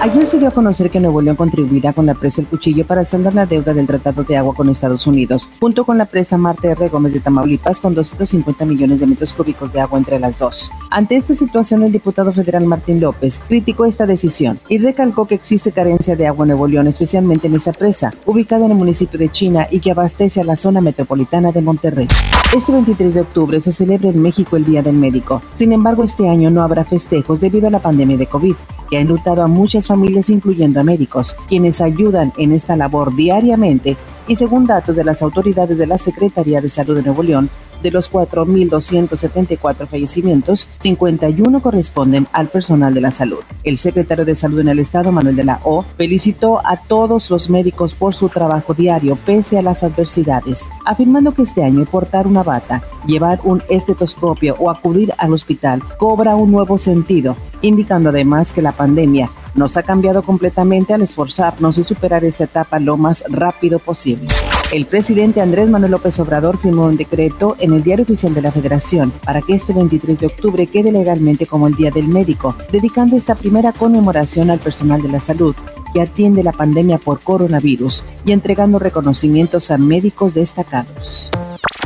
Ayer se dio a conocer que Nuevo León contribuirá con la presa El Cuchillo para saldar la deuda del Tratado de Agua con Estados Unidos, junto con la presa Marte R. Gómez de Tamaulipas con 250 millones de metros cúbicos de agua entre las dos. Ante esta situación, el diputado federal Martín López criticó esta decisión y recalcó que existe carencia de agua en Nuevo León, especialmente en esa presa, ubicada en el municipio de China y que abastece a la zona metropolitana de Monterrey. Este 23 de octubre se celebra en México el Día del Médico. Sin embargo, este año no habrá festejos debido a la pandemia de COVID que ha enlutado a muchas familias, incluyendo a médicos, quienes ayudan en esta labor diariamente y según datos de las autoridades de la Secretaría de Salud de Nuevo León, de los 4.274 fallecimientos, 51 corresponden al personal de la salud. El secretario de Salud en el Estado, Manuel de la O, felicitó a todos los médicos por su trabajo diario pese a las adversidades, afirmando que este año portar una bata, llevar un estetoscopio o acudir al hospital cobra un nuevo sentido, indicando además que la pandemia nos ha cambiado completamente al esforzarnos y superar esta etapa lo más rápido posible. El presidente Andrés Manuel López Obrador firmó un decreto en el Diario Oficial de la Federación para que este 23 de octubre quede legalmente como el Día del Médico, dedicando esta primera conmemoración al personal de la salud que atiende la pandemia por coronavirus y entregando reconocimientos a médicos destacados.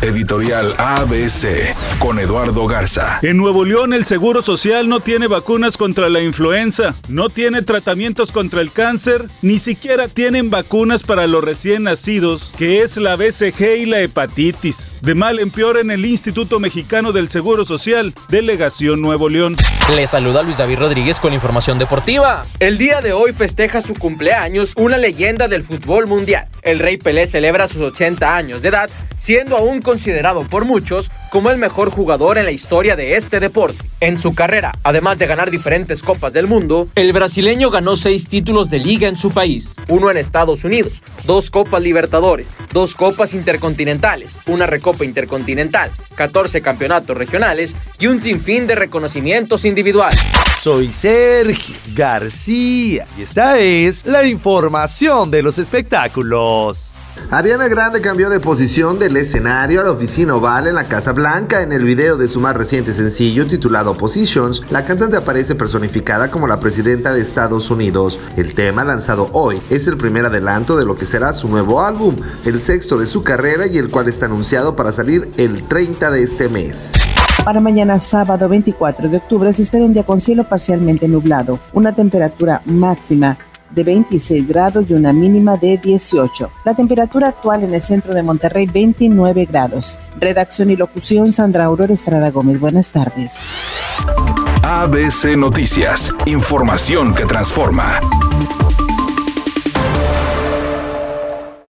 Editorial ABC con Eduardo Garza. En Nuevo León el Seguro Social no tiene vacunas contra la influenza, no tiene tratamientos contra el cáncer, ni siquiera tienen vacunas para los recién nacidos, que es la BCG y la hepatitis. De mal en peor en el Instituto Mexicano del Seguro Social, Delegación Nuevo León. Le saluda Luis David Rodríguez con información deportiva. El día de hoy festeja su cumpleaños una leyenda del fútbol mundial. El Rey Pelé celebra sus 80 años de edad, siendo aún considerado por muchos como el mejor jugador en la historia de este deporte. En su carrera, además de ganar diferentes copas del mundo, el brasileño ganó seis títulos de liga en su país, uno en Estados Unidos, dos copas Libertadores, dos copas intercontinentales, una recopa intercontinental, 14 campeonatos regionales y un sinfín de reconocimientos individuales. Soy Sergio García y esta es la información de los espectáculos. Ariana Grande cambió de posición del escenario a la oficina oval en la Casa Blanca. En el video de su más reciente sencillo titulado Positions, la cantante aparece personificada como la presidenta de Estados Unidos. El tema lanzado hoy es el primer adelanto de lo que será su nuevo álbum, el sexto de su carrera y el cual está anunciado para salir el 30 de este mes. Para mañana sábado 24 de octubre se espera un día con cielo parcialmente nublado, una temperatura máxima de 26 grados y una mínima de 18. La temperatura actual en el centro de Monterrey 29 grados. Redacción y locución Sandra Aurora Estrada Gómez. Buenas tardes. ABC Noticias, información que transforma.